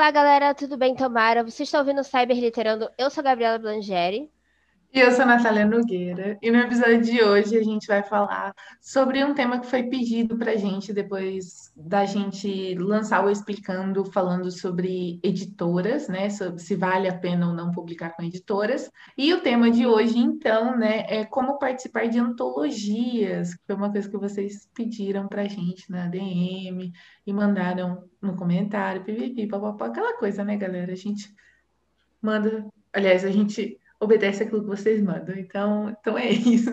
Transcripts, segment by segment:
Olá, galera, tudo bem, Tomara? Você está ouvindo o Cyber Literando? Eu sou a Gabriela Blangeri. E eu sou a Natália Nogueira. E no episódio de hoje a gente vai falar sobre um tema que foi pedido para a gente depois da gente lançar o Explicando, falando sobre editoras, né? Sobre se vale a pena ou não publicar com editoras. E o tema de hoje, então, né, é como participar de antologias, que foi uma coisa que vocês pediram para a gente na DM e mandaram no comentário, pipipi, papapá, aquela coisa, né, galera? A gente manda. Aliás, a gente obedece aquilo que vocês mandam. Então, então é isso.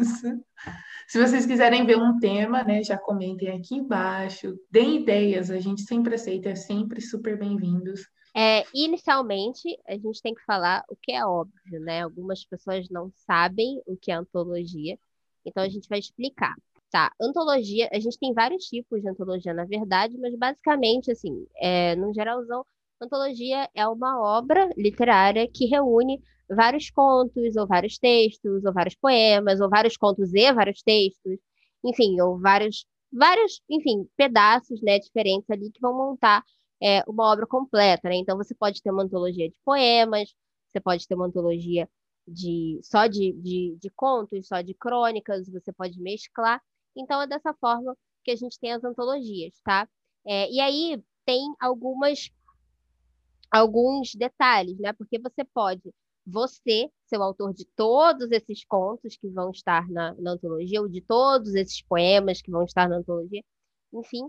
Se vocês quiserem ver um tema, né, já comentem aqui embaixo, deem ideias, a gente sempre aceita, é sempre super bem-vindos. É, inicialmente, a gente tem que falar o que é óbvio, né? Algumas pessoas não sabem o que é antologia, então a gente vai explicar. Tá, antologia, a gente tem vários tipos de antologia, na verdade, mas basicamente, assim, é, no geralzão, antologia é uma obra literária que reúne vários contos, ou vários textos, ou vários poemas, ou vários contos e vários textos, enfim, ou vários, vários, enfim, pedaços, né, diferentes ali que vão montar é, uma obra completa, né? Então você pode ter uma antologia de poemas, você pode ter uma antologia de só de, de, de contos, só de crônicas, você pode mesclar. Então é dessa forma que a gente tem as antologias, tá? É, e aí tem algumas alguns detalhes, né? Porque você pode você ser o autor de todos esses contos que vão estar na, na antologia, ou de todos esses poemas que vão estar na antologia, enfim,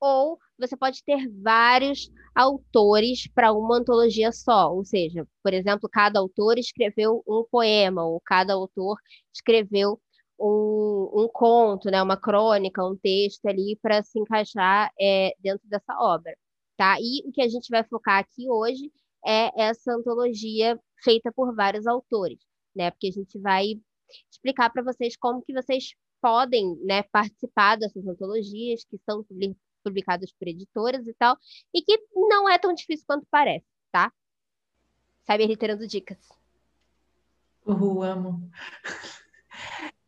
ou você pode ter vários autores para uma antologia só, ou seja, por exemplo, cada autor escreveu um poema, ou cada autor escreveu um, um conto, né, uma crônica, um texto ali para se encaixar é, dentro dessa obra, tá? E o que a gente vai focar aqui hoje é essa antologia feita por vários autores, né? Porque a gente vai explicar para vocês como que vocês podem, né, participar dessas antologias que são publicadas por editoras e tal, e que não é tão difícil quanto parece, tá? Sabe literando dicas. Uhul, amo.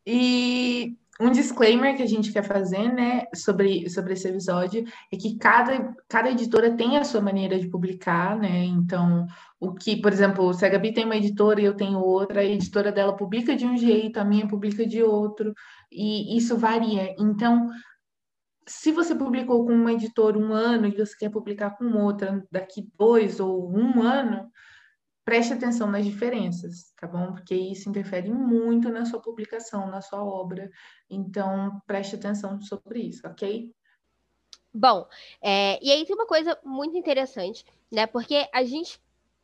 E um disclaimer que a gente quer fazer, né, sobre, sobre esse episódio é que cada, cada editora tem a sua maneira de publicar, né? Então, o que, por exemplo, se a Gabi tem uma editora e eu tenho outra, a editora dela publica de um jeito, a minha publica de outro, e isso varia. Então, se você publicou com uma editora um ano e você quer publicar com outra daqui dois ou um ano, preste atenção nas diferenças, tá bom? Porque isso interfere muito na sua publicação, na sua obra. Então, preste atenção sobre isso, ok? Bom, é, e aí tem uma coisa muito interessante, né? Porque a gente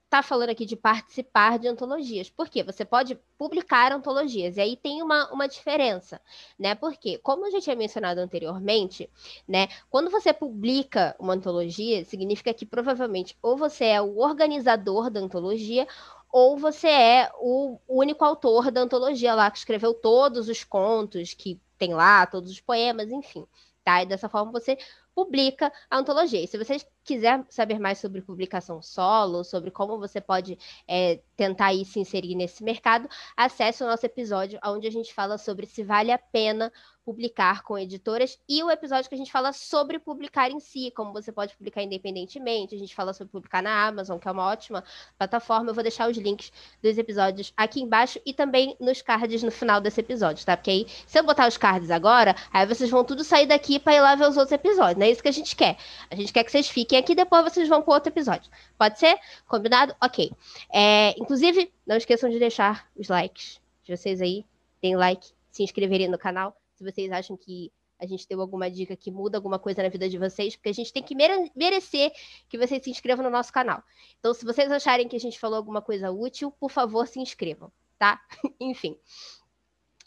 está falando aqui de participar de antologias. Por quê? Você pode publicar antologias. E aí tem uma, uma diferença, né? Porque, como eu já tinha mencionado anteriormente, né? Quando você publica uma antologia, significa que provavelmente ou você é o organizador da antologia ou você é o único autor da antologia lá que escreveu todos os contos que tem lá, todos os poemas, enfim. Tá? E dessa forma você publica a antologia. E se você quiser saber mais sobre publicação solo, sobre como você pode é, tentar se inserir nesse mercado, acesse o nosso episódio onde a gente fala sobre se vale a pena publicar com editoras e o episódio que a gente fala sobre publicar em si, como você pode publicar independentemente, a gente fala sobre publicar na Amazon, que é uma ótima plataforma. Eu vou deixar os links dos episódios aqui embaixo e também nos cards no final desse episódio, tá? Porque aí, se eu botar os cards agora, aí vocês vão tudo sair daqui para ir lá ver os outros episódios. Não é isso que a gente quer. A gente quer que vocês fiquem aqui, depois vocês vão para outro episódio. Pode ser? Combinado? Ok. É, inclusive, não esqueçam de deixar os likes de vocês aí. Tem like, se inscreverem no canal se vocês acham que a gente deu alguma dica que muda alguma coisa na vida de vocês, porque a gente tem que mere merecer que vocês se inscrevam no nosso canal. Então, se vocês acharem que a gente falou alguma coisa útil, por favor, se inscrevam, tá? Enfim.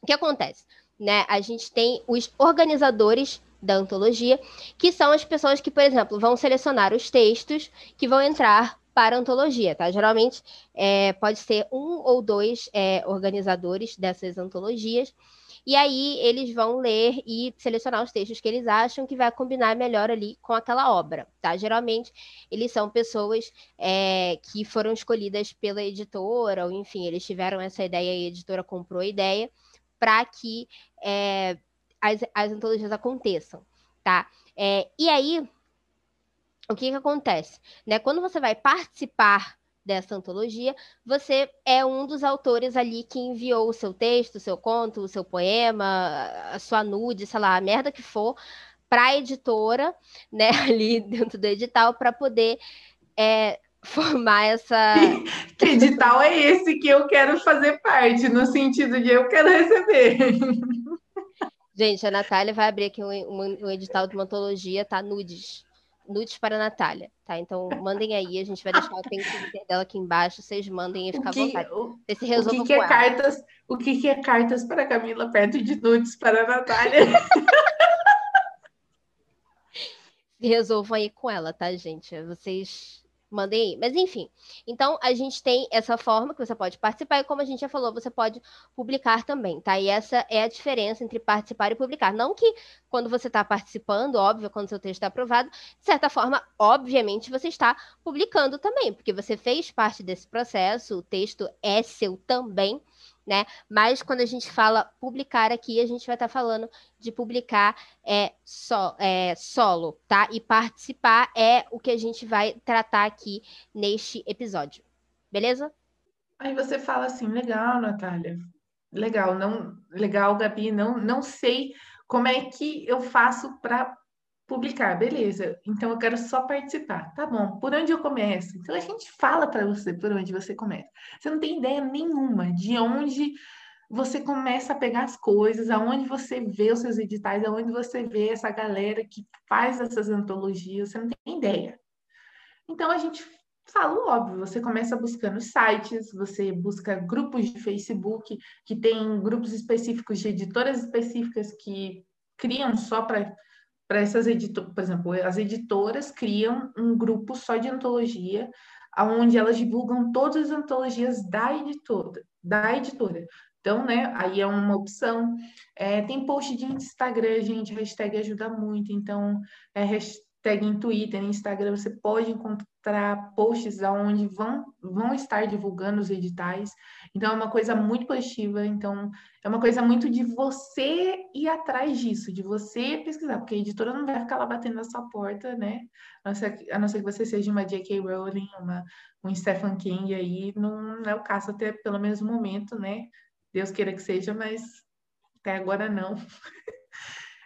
O que acontece? Né? A gente tem os organizadores da antologia, que são as pessoas que, por exemplo, vão selecionar os textos que vão entrar para a antologia, tá? Geralmente é, pode ser um ou dois é, organizadores dessas antologias, e aí eles vão ler e selecionar os textos que eles acham que vai combinar melhor ali com aquela obra, tá? Geralmente eles são pessoas é, que foram escolhidas pela editora, ou enfim, eles tiveram essa ideia e a editora comprou a ideia para que é, as, as antologias aconteçam, tá? É, e aí, o que, que acontece? Né? Quando você vai participar dessa antologia, você é um dos autores ali que enviou o seu texto, o seu conto, o seu poema, a sua nude, sei lá, a merda que for, para a editora, né, ali dentro do edital, para poder é, formar essa. Que edital é esse que eu quero fazer parte, no sentido de eu quero receber? Gente, a Natália vai abrir aqui um, um, um edital de uma antologia, tá? Nudes. Nudes para a Natália, tá? Então, mandem aí, a gente vai deixar o Twitter dela aqui embaixo, vocês mandem e fica à vontade. O, o que, que é cartas, o que, que é cartas para Camila perto de nudes para a Natália? Se resolvam aí com ela, tá, gente? Vocês mandem aí. Mas enfim, então a gente tem essa forma que você pode participar e como a gente já falou, você pode publicar também, tá? E essa é a diferença entre participar e publicar. Não que quando você está participando, óbvio, quando seu texto está aprovado, de certa forma, obviamente, você está publicando também, porque você fez parte desse processo, o texto é seu também, né? Mas quando a gente fala publicar aqui, a gente vai estar tá falando de publicar é, so, é, solo, tá? E participar é o que a gente vai tratar aqui neste episódio. Beleza? Aí você fala assim, legal, Natália. Legal, não, legal, Gabi, não, não sei como é que eu faço para publicar, beleza. Então eu quero só participar. Tá bom, por onde eu começo? Então a gente fala para você por onde você começa. Você não tem ideia nenhuma de onde você começa a pegar as coisas, aonde você vê os seus editais, aonde você vê essa galera que faz essas antologias, você não tem ideia. Então a gente fala o óbvio, você começa buscando sites, você busca grupos de Facebook que tem grupos específicos de editoras específicas que criam só para para essas editoras, por exemplo, as editoras criam um grupo só de antologia, onde elas divulgam todas as antologias da editora, da editora. Então, né, aí é uma opção. É, tem post de Instagram, gente, hashtag ajuda muito. Então, é, hashtag em Twitter, em Instagram, você pode encontrar posts onde vão, vão estar divulgando os editais. Então, é uma coisa muito positiva. Então, é uma coisa muito de você ir atrás disso, de você pesquisar, porque a editora não vai ficar lá batendo na sua porta, né? A não ser, a não ser que você seja uma J.K. Rowling, uma, um Stephen King aí, não é o caso até pelo menos no momento, né? Deus queira que seja, mas até agora não.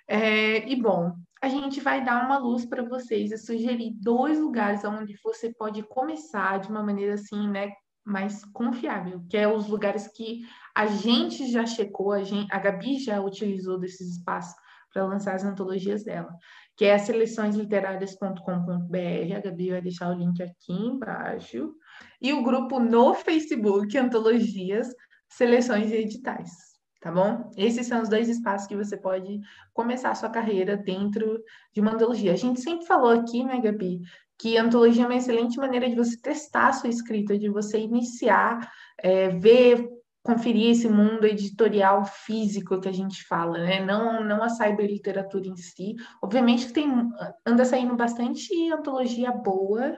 É, e bom, a gente vai dar uma luz para vocês e sugerir dois lugares onde você pode começar de uma maneira assim, né, mais confiável, que é os lugares que a gente já checou, a, gente, a Gabi já utilizou desses espaços para lançar as antologias dela, que é seleçõesliterárias.com.br, a Gabi vai deixar o link aqui embaixo, e o grupo no Facebook, Antologias, Seleções e Editais, tá bom? Esses são os dois espaços que você pode começar a sua carreira dentro de uma antologia. A gente sempre falou aqui, né, Gabi, que antologia é uma excelente maneira de você testar a sua escrita, de você iniciar, é, ver, conferir esse mundo editorial físico que a gente fala, né? Não, não a cyberliteratura em si. Obviamente que tem, anda saindo bastante antologia boa,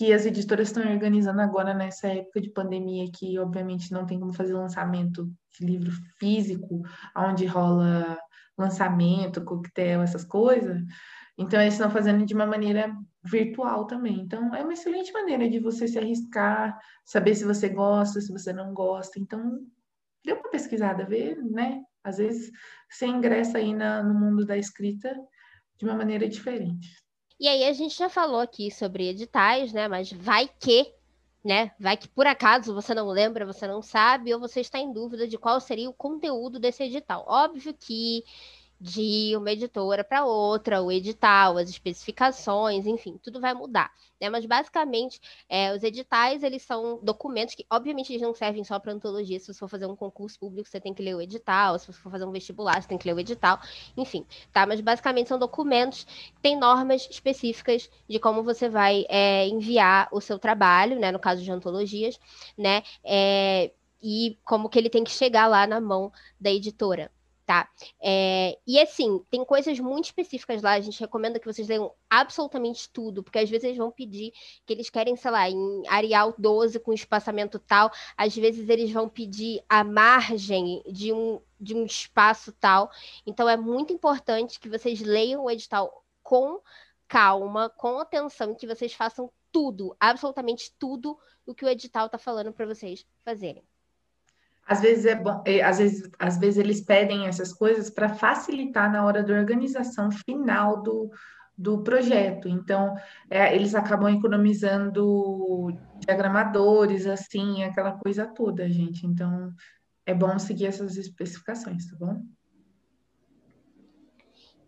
que as editoras estão organizando agora nessa época de pandemia, que obviamente não tem como fazer lançamento de livro físico, onde rola lançamento, coquetel, essas coisas. Então, eles estão fazendo de uma maneira virtual também. Então, é uma excelente maneira de você se arriscar, saber se você gosta, se você não gosta. Então, dê uma pesquisada, ver, né? Às vezes, você ingressa aí na, no mundo da escrita de uma maneira diferente. E aí, a gente já falou aqui sobre editais, né? Mas vai que, né? Vai que por acaso você não lembra, você não sabe, ou você está em dúvida de qual seria o conteúdo desse edital. Óbvio que de uma editora para outra, o edital, as especificações, enfim, tudo vai mudar. Né? Mas basicamente, é, os editais eles são documentos que, obviamente, eles não servem só para antologia. Se você for fazer um concurso público, você tem que ler o edital. Se você for fazer um vestibular, você tem que ler o edital. Enfim, tá? Mas basicamente são documentos que têm normas específicas de como você vai é, enviar o seu trabalho, né? No caso de antologias, né? É, e como que ele tem que chegar lá na mão da editora tá? É, e assim, tem coisas muito específicas lá, a gente recomenda que vocês leiam absolutamente tudo, porque às vezes eles vão pedir que eles querem, sei lá, em Arial 12 com espaçamento tal, às vezes eles vão pedir a margem de um, de um espaço tal. Então é muito importante que vocês leiam o edital com calma, com atenção, que vocês façam tudo, absolutamente tudo o que o edital está falando para vocês fazerem. Às vezes é bom, é, às vezes, às vezes eles pedem essas coisas para facilitar na hora da organização final do, do projeto. Então, é, eles acabam economizando diagramadores, assim, aquela coisa toda, gente. Então, é bom seguir essas especificações, tá bom?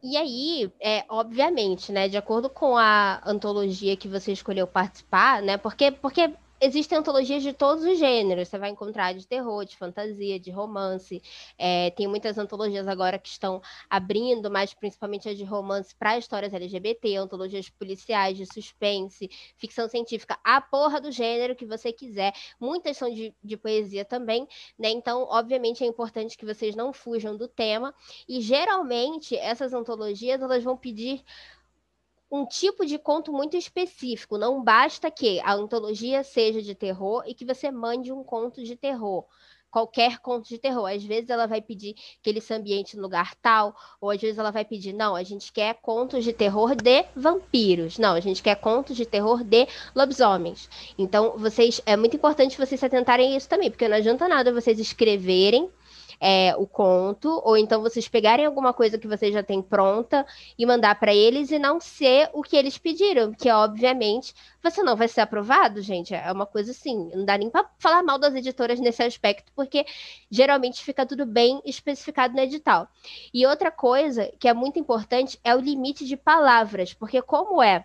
E aí, é, obviamente, né, de acordo com a antologia que você escolheu participar, né, porque, porque existem antologias de todos os gêneros. Você vai encontrar de terror, de fantasia, de romance. É, tem muitas antologias agora que estão abrindo, mas principalmente as de romance para histórias LGBT, antologias policiais, de suspense, ficção científica, a porra do gênero que você quiser. Muitas são de, de poesia também, né? Então, obviamente, é importante que vocês não fujam do tema. E geralmente essas antologias elas vão pedir um tipo de conto muito específico. Não basta que a antologia seja de terror e que você mande um conto de terror. Qualquer conto de terror. Às vezes ela vai pedir que ele se ambiente no lugar tal, ou às vezes ela vai pedir, não, a gente quer contos de terror de vampiros. Não, a gente quer contos de terror de lobisomens. Então, vocês é muito importante vocês se atentarem a isso também, porque não adianta nada vocês escreverem é, o conto, ou então vocês pegarem alguma coisa que vocês já têm pronta e mandar para eles e não ser o que eles pediram, que obviamente você não vai ser aprovado, gente. É uma coisa assim, não dá nem para falar mal das editoras nesse aspecto, porque geralmente fica tudo bem especificado no edital. E outra coisa que é muito importante é o limite de palavras, porque como é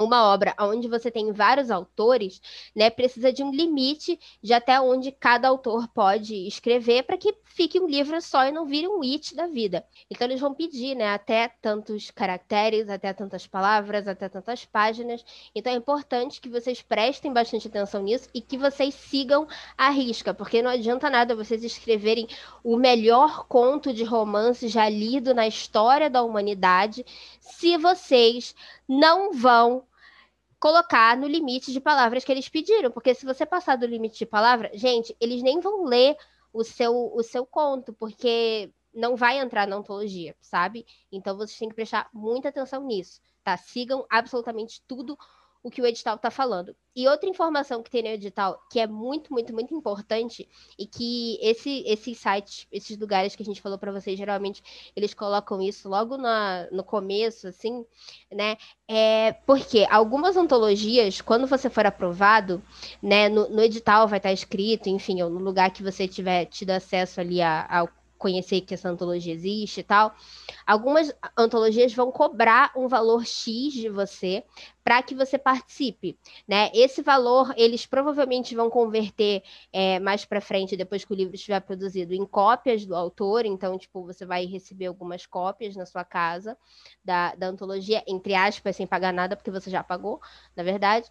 uma obra onde você tem vários autores, né, precisa de um limite de até onde cada autor pode escrever para que fique um livro só e não vire um it da vida. Então eles vão pedir, né, até tantos caracteres, até tantas palavras, até tantas páginas. Então é importante que vocês prestem bastante atenção nisso e que vocês sigam a risca, porque não adianta nada vocês escreverem o melhor conto de romance já lido na história da humanidade se vocês não vão colocar no limite de palavras que eles pediram, porque se você passar do limite de palavra, gente, eles nem vão ler o seu, o seu conto, porque não vai entrar na ontologia, sabe? Então vocês têm que prestar muita atenção nisso, tá? Sigam absolutamente tudo o que o edital está falando. E outra informação que tem no edital, que é muito, muito, muito importante, e que esse, esses sites, esses lugares que a gente falou para vocês, geralmente eles colocam isso logo na, no começo, assim, né? É porque algumas ontologias, quando você for aprovado, né, no, no edital vai estar escrito, enfim, ou no lugar que você tiver tido acesso ali ao conhecer que essa antologia existe e tal, algumas antologias vão cobrar um valor X de você para que você participe, né? Esse valor eles provavelmente vão converter é, mais para frente, depois que o livro estiver produzido, em cópias do autor. Então, tipo, você vai receber algumas cópias na sua casa da, da antologia, entre aspas, sem pagar nada, porque você já pagou, na verdade.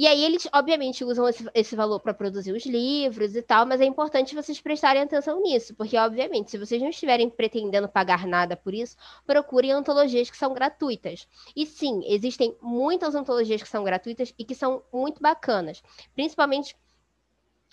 E aí eles, obviamente, usam esse, esse valor para produzir os livros e tal, mas é importante vocês prestarem atenção nisso, porque, obviamente, se vocês não estiverem pretendendo pagar nada por isso, procurem antologias que são gratuitas. E sim, existem muitas antologias que são gratuitas e que são muito bacanas, principalmente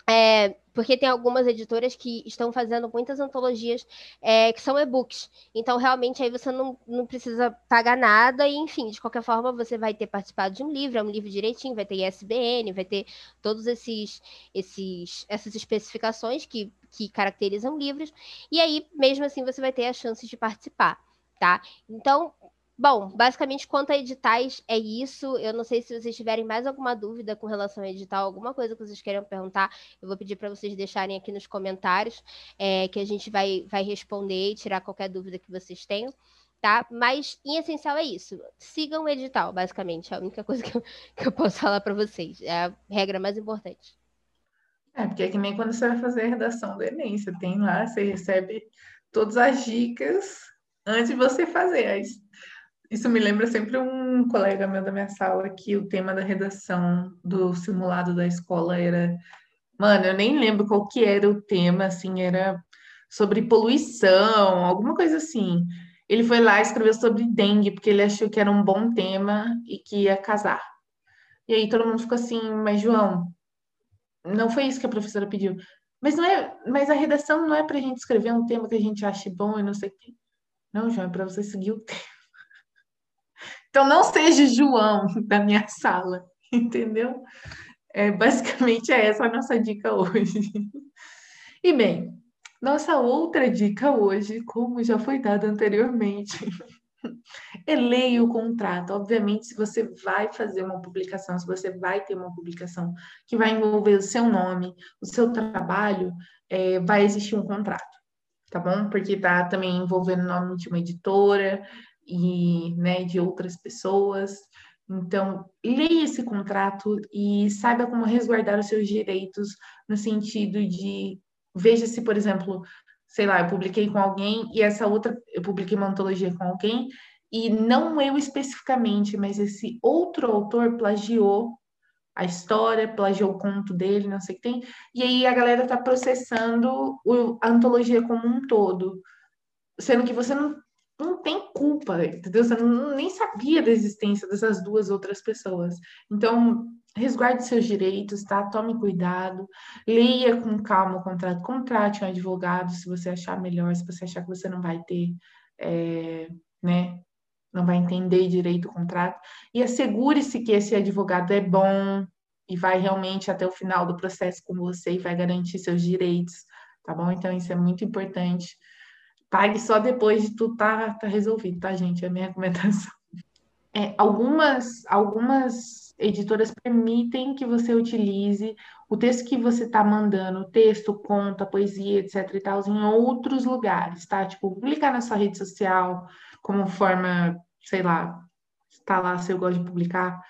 é, porque tem algumas editoras que estão fazendo muitas antologias é, que são e-books. Então, realmente, aí você não, não precisa pagar nada, e enfim, de qualquer forma, você vai ter participado de um livro, é um livro direitinho, vai ter ISBN, vai ter todos esses, esses essas especificações que, que caracterizam livros, e aí, mesmo assim, você vai ter a chance de participar, tá? Então, Bom, basicamente, quanto a editais, é isso. Eu não sei se vocês tiverem mais alguma dúvida com relação a edital, alguma coisa que vocês queiram perguntar, eu vou pedir para vocês deixarem aqui nos comentários, é, que a gente vai, vai responder e tirar qualquer dúvida que vocês tenham, tá? Mas, em essencial, é isso. Sigam o edital, basicamente. É a única coisa que eu, que eu posso falar para vocês. É a regra mais importante. É, porque é que nem quando você vai fazer a redação do Enem, você tem lá, você recebe todas as dicas antes de você fazer. Aí isso me lembra sempre um colega meu da minha sala que o tema da redação do simulado da escola era. Mano, eu nem lembro qual que era o tema, assim, era sobre poluição, alguma coisa assim. Ele foi lá e escreveu sobre dengue, porque ele achou que era um bom tema e que ia casar. E aí todo mundo ficou assim, mas João, não foi isso que a professora pediu. Mas não é, mas a redação não é para a gente escrever um tema que a gente ache bom e não sei o quê. Não, João, é para você seguir o tema. Então, não seja João da minha sala, entendeu? É, basicamente é essa a nossa dica hoje. E bem, nossa outra dica hoje, como já foi dada anteriormente, é leia o contrato. Obviamente, se você vai fazer uma publicação, se você vai ter uma publicação que vai envolver o seu nome, o seu trabalho, é, vai existir um contrato, tá bom? Porque tá também envolvendo o nome de uma editora, e né, de outras pessoas. Então, leia esse contrato e saiba como resguardar os seus direitos no sentido de veja se, por exemplo, sei lá, eu publiquei com alguém e essa outra, eu publiquei uma antologia com alguém e não eu especificamente, mas esse outro autor plagiou a história, plagiou o conto dele, não sei o que tem, e aí a galera tá processando a antologia como um todo, sendo que você não não tem culpa, entendeu? Você não, nem sabia da existência dessas duas outras pessoas. Então, resguarde seus direitos, tá? Tome cuidado, leia com calma o contrato, contrate um advogado se você achar melhor, se você achar que você não vai ter, é, né? Não vai entender direito o contrato. E assegure-se que esse advogado é bom e vai realmente até o final do processo com você e vai garantir seus direitos, tá bom? Então, isso é muito importante pague só depois de tudo tá, tá resolvido, tá, gente? É a minha recomendação. É, algumas, algumas editoras permitem que você utilize o texto que você está mandando, texto, conta, poesia, etc. e tal, em outros lugares, tá? Tipo, publicar na sua rede social, como forma, sei lá, está lá se eu gosto de publicar,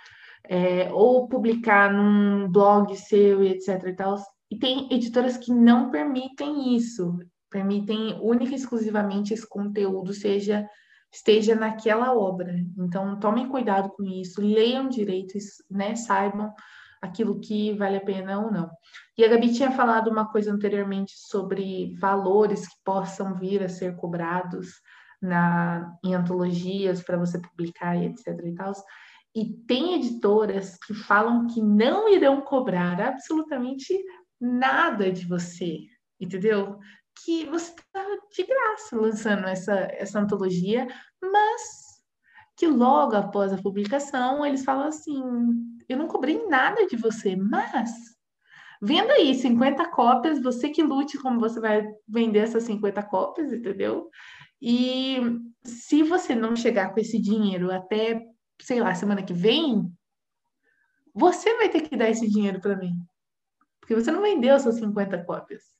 é, ou publicar num blog seu e etc. e tal. E tem editoras que não permitem isso permitem única e exclusivamente esse conteúdo seja esteja naquela obra. Então, tomem cuidado com isso, leiam direito, né, saibam aquilo que vale a pena ou não. E a Gabi tinha falado uma coisa anteriormente sobre valores que possam vir a ser cobrados na, em antologias para você publicar e etc e tal. E tem editoras que falam que não irão cobrar absolutamente nada de você, entendeu? Que você está de graça lançando essa, essa antologia, mas que logo após a publicação eles falam assim: eu não cobrei nada de você, mas venda aí 50 cópias, você que lute como você vai vender essas 50 cópias, entendeu? E se você não chegar com esse dinheiro até, sei lá, semana que vem, você vai ter que dar esse dinheiro para mim. Porque você não vendeu essas 50 cópias.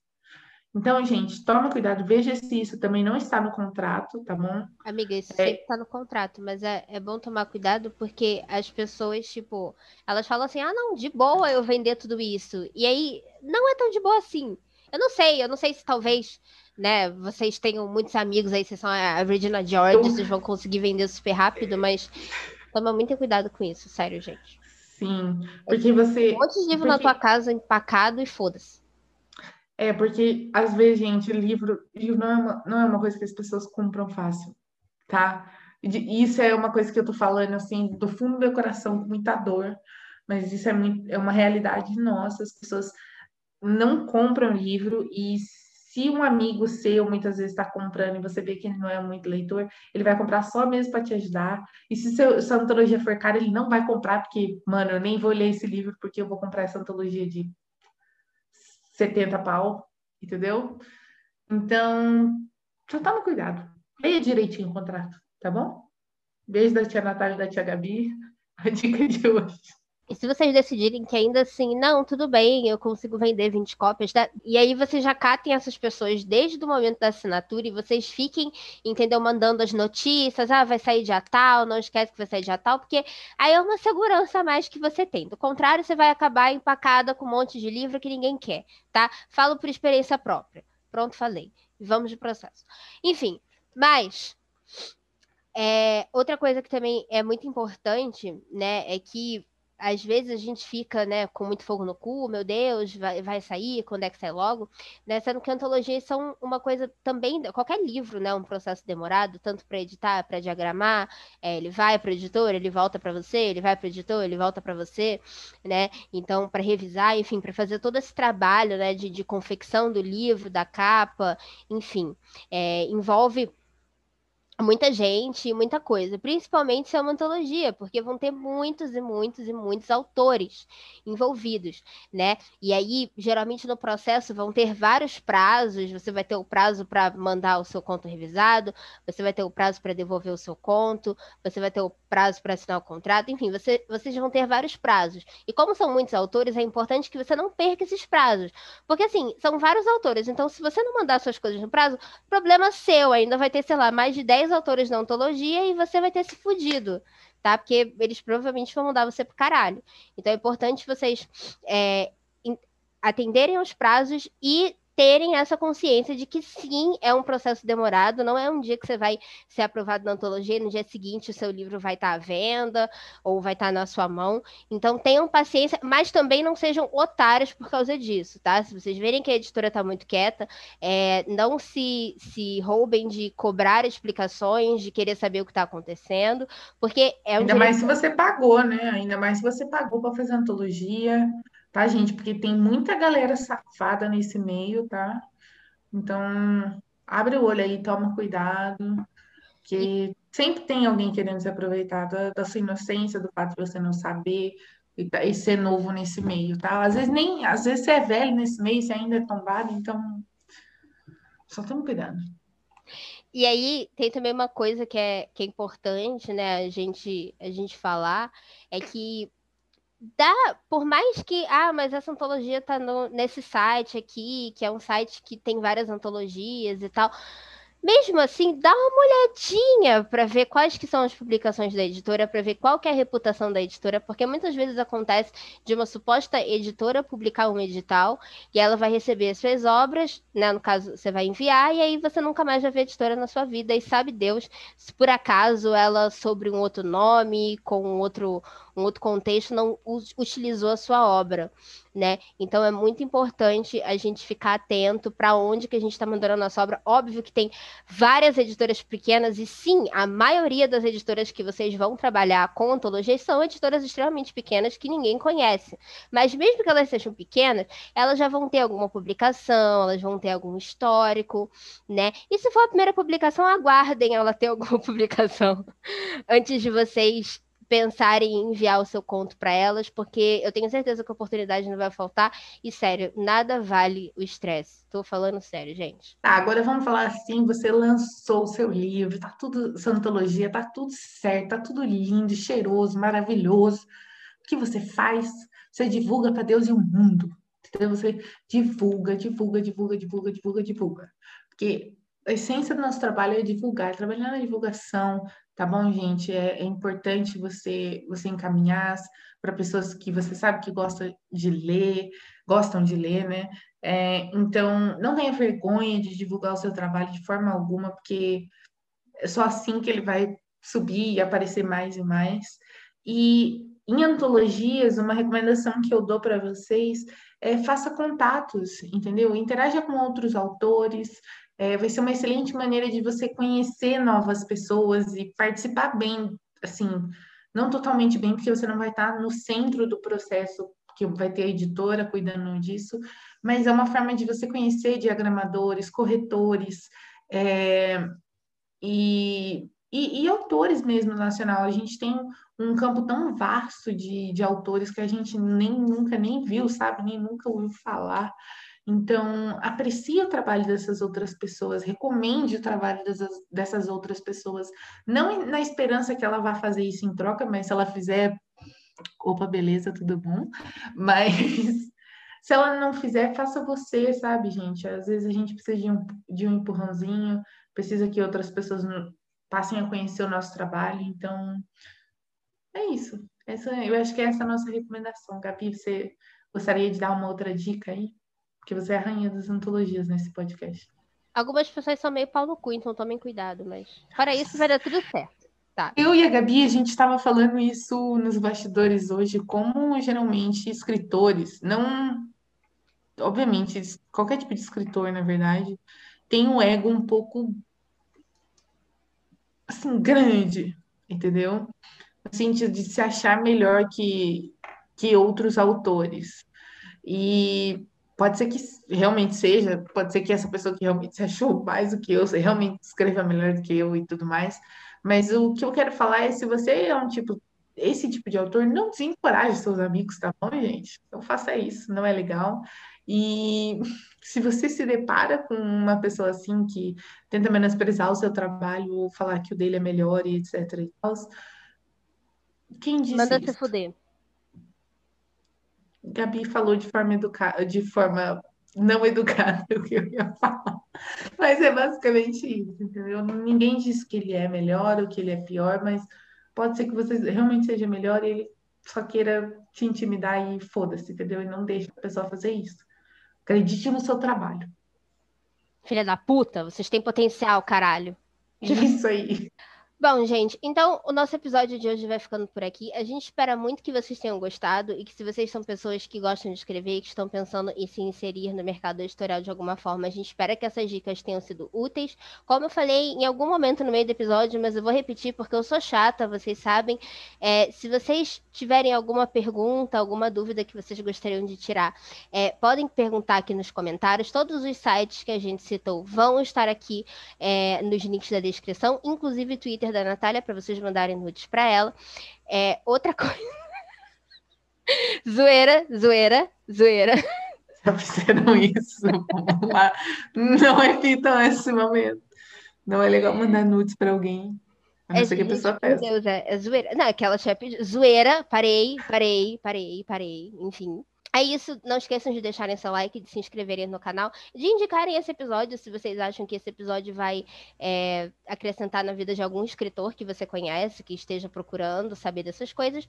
Então, gente, toma cuidado, veja se isso também não está no contrato, tá bom? Amiga, isso é... sempre está no contrato, mas é, é bom tomar cuidado porque as pessoas, tipo, elas falam assim, ah, não, de boa eu vender tudo isso. E aí, não é tão de boa assim. Eu não sei, eu não sei se talvez, né, vocês tenham muitos amigos aí, vocês são a Regina George, vocês vão conseguir vender super rápido, mas toma muito cuidado com isso, sério, gente. Sim, porque você... Um monte de livro porque... na tua casa empacado e foda-se. É, porque às vezes, gente, livro, livro não, é uma, não é uma coisa que as pessoas compram fácil, tá? E isso é uma coisa que eu tô falando, assim, do fundo do meu coração, com muita dor, mas isso é, muito, é uma realidade nossa, as pessoas não compram livro e se um amigo seu muitas vezes está comprando e você vê que ele não é muito leitor, ele vai comprar só mesmo para te ajudar. E se seu, sua antologia for cara, ele não vai comprar, porque, mano, eu nem vou ler esse livro porque eu vou comprar essa antologia de 70 pau, entendeu? Então, só toma cuidado. Leia direitinho o contrato, tá bom? Beijo da tia Natália e da tia Gabi. A dica de hoje. E se vocês decidirem que ainda assim, não, tudo bem, eu consigo vender 20 cópias, tá? e aí vocês já catem essas pessoas desde o momento da assinatura e vocês fiquem, entendeu, mandando as notícias, ah, vai sair dia tal, não esquece que vai sair dia tal, porque aí é uma segurança a mais que você tem. Do contrário, você vai acabar empacada com um monte de livro que ninguém quer, tá? Falo por experiência própria. Pronto, falei. Vamos de processo. Enfim, mas é, outra coisa que também é muito importante, né, é que às vezes a gente fica, né, com muito fogo no cu, meu Deus, vai, vai sair, quando é que sai logo, né, sendo que antologias são uma coisa também, qualquer livro, né, um processo demorado, tanto para editar, para diagramar, é, ele vai para o editor, ele volta para você, ele vai para o editor, ele volta para você, né, então para revisar, enfim, para fazer todo esse trabalho, né, de, de confecção do livro, da capa, enfim, é, envolve muita gente, muita coisa, principalmente se é uma antologia, porque vão ter muitos e muitos e muitos autores envolvidos, né? E aí, geralmente no processo vão ter vários prazos, você vai ter o prazo para mandar o seu conto revisado, você vai ter o prazo para devolver o seu conto, você vai ter o prazo para assinar o contrato, enfim, você, vocês vão ter vários prazos. E como são muitos autores, é importante que você não perca esses prazos, porque assim, são vários autores, então se você não mandar suas coisas no prazo, problema seu, ainda vai ter, sei lá, mais de 10 10 autores da antologia e você vai ter se fudido, tá? Porque eles provavelmente vão mandar você pro caralho. Então é importante vocês é, atenderem aos prazos e terem essa consciência de que sim, é um processo demorado, não é um dia que você vai ser aprovado na antologia no dia seguinte o seu livro vai estar à venda ou vai estar na sua mão. Então tenham paciência, mas também não sejam otários por causa disso, tá? Se vocês verem que a editora está muito quieta, é, não se, se roubem de cobrar explicações, de querer saber o que está acontecendo, porque é um Ainda direito... mais se você pagou, né? Ainda mais se você pagou para fazer antologia tá, gente? Porque tem muita galera safada nesse meio, tá? Então, abre o olho aí, toma cuidado, que sempre tem alguém querendo se aproveitar da, da sua inocência, do fato de você não saber e, tá, e, ser novo nesse meio, tá? Às vezes nem, às vezes você é velho nesse meio, você ainda é tombado, então só toma cuidado. E aí tem também uma coisa que é, que é importante, né, a gente, a gente falar, é que dá, por mais que, ah, mas essa antologia tá no, nesse site aqui, que é um site que tem várias antologias e tal. Mesmo assim, dá uma olhadinha para ver quais que são as publicações da editora, para ver qual que é a reputação da editora, porque muitas vezes acontece de uma suposta editora publicar um edital e ela vai receber as suas obras, né, no caso, você vai enviar e aí você nunca mais vai ver a editora na sua vida e sabe Deus se por acaso ela sobre um outro nome, com outro um outro contexto não utilizou a sua obra, né? Então é muito importante a gente ficar atento para onde que a gente está mandando a nossa obra. Óbvio que tem várias editoras pequenas e sim, a maioria das editoras que vocês vão trabalhar com antologias são editoras extremamente pequenas que ninguém conhece. Mas mesmo que elas sejam pequenas, elas já vão ter alguma publicação, elas vão ter algum histórico, né? E se for a primeira publicação, aguardem ela ter alguma publicação antes de vocês pensarem em enviar o seu conto para elas, porque eu tenho certeza que a oportunidade não vai faltar. E sério, nada vale o estresse. Estou falando sério, gente. Tá, agora vamos falar assim: você lançou o seu livro, tá tudo, sua antologia, tá tudo certo, tá tudo lindo, cheiroso, maravilhoso. O que você faz? Você divulga para Deus e o mundo. Você divulga, divulga, divulga, divulga, divulga, divulga. Porque a essência do nosso trabalho é divulgar, trabalhar na divulgação, tá bom, gente? É, é importante você você encaminhar para pessoas que você sabe que gostam de ler, gostam de ler, né? É, então, não tenha vergonha de divulgar o seu trabalho de forma alguma, porque é só assim que ele vai subir e aparecer mais e mais. E em antologias, uma recomendação que eu dou para vocês é faça contatos, entendeu? Interaja com outros autores, é, vai ser uma excelente maneira de você conhecer novas pessoas e participar bem, assim, não totalmente bem, porque você não vai estar no centro do processo, que vai ter a editora cuidando disso, mas é uma forma de você conhecer diagramadores, corretores, é, e, e, e, autores mesmo nacional. A gente tem um campo tão vasto de, de autores que a gente nem nunca nem viu, sabe? Nem nunca ouviu falar. Então, aprecie o trabalho dessas outras pessoas, recomende o trabalho dessas, dessas outras pessoas, não na esperança que ela vá fazer isso em troca, mas se ela fizer, opa, beleza, tudo bom. Mas se ela não fizer, faça você, sabe, gente? Às vezes a gente precisa de um, de um empurrãozinho, precisa que outras pessoas passem a conhecer o nosso trabalho. Então, é isso. Essa, eu acho que essa é a nossa recomendação. Gabi, você gostaria de dar uma outra dica aí? Porque você é a rainha das antologias nesse podcast. Algumas pessoas são meio pau no cu, então tomem cuidado, mas para isso vai dar tudo certo. Tá. Eu e a Gabi, a gente estava falando isso nos bastidores hoje, como geralmente escritores, não. Obviamente, qualquer tipo de escritor, na verdade, tem um ego um pouco. assim, grande, entendeu? No sentido de se achar melhor que, que outros autores. E pode ser que realmente seja, pode ser que essa pessoa que realmente se achou mais do que eu, realmente escreva melhor do que eu e tudo mais. Mas o que eu quero falar é se você é um tipo, esse tipo de autor, não desencoraje seus amigos, tá bom, gente? Não faça isso, não é legal. E se você se depara com uma pessoa assim que tenta menosprezar o seu trabalho ou falar que o dele é melhor e etc e tal, quem disse Manda isso? se fuder. Gabi falou de forma educada, de forma não educada o que eu ia falar. Mas é basicamente isso, entendeu? Ninguém disse que ele é melhor ou que ele é pior, mas pode ser que você realmente seja melhor e ele só queira te intimidar e foda-se, entendeu? E não deixe a pessoa fazer isso. Acredite no seu trabalho. Filha da puta, vocês têm potencial, caralho. Isso aí. Bom, gente, então o nosso episódio de hoje vai ficando por aqui. A gente espera muito que vocês tenham gostado e que se vocês são pessoas que gostam de escrever e que estão pensando em se inserir no mercado editorial de alguma forma, a gente espera que essas dicas tenham sido úteis. Como eu falei em algum momento no meio do episódio, mas eu vou repetir porque eu sou chata, vocês sabem. É, se vocês tiverem alguma pergunta, alguma dúvida que vocês gostariam de tirar, é, podem perguntar aqui nos comentários. Todos os sites que a gente citou vão estar aqui é, nos links da descrição, inclusive Twitter Twitter da Natália para vocês mandarem nudes para ela. É, outra coisa. zoeira, zoeira, zoeira. Já fizeram isso. Vamos lá. Não repitam esse momento. Não é legal mandar nudes para alguém. A não é, ser que a pessoa peça. Deus, é, é zoeira. Não, aquela pedido. Zoeira, parei, parei, parei, parei, enfim. É isso, não esqueçam de deixarem seu like, de se inscreverem no canal, de indicarem esse episódio se vocês acham que esse episódio vai é, acrescentar na vida de algum escritor que você conhece, que esteja procurando saber dessas coisas.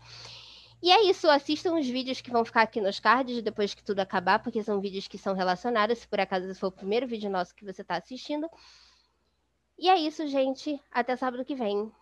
E é isso, assistam os vídeos que vão ficar aqui nos cards depois que tudo acabar, porque são vídeos que são relacionados, se por acaso esse for o primeiro vídeo nosso que você está assistindo. E é isso, gente. Até sábado que vem.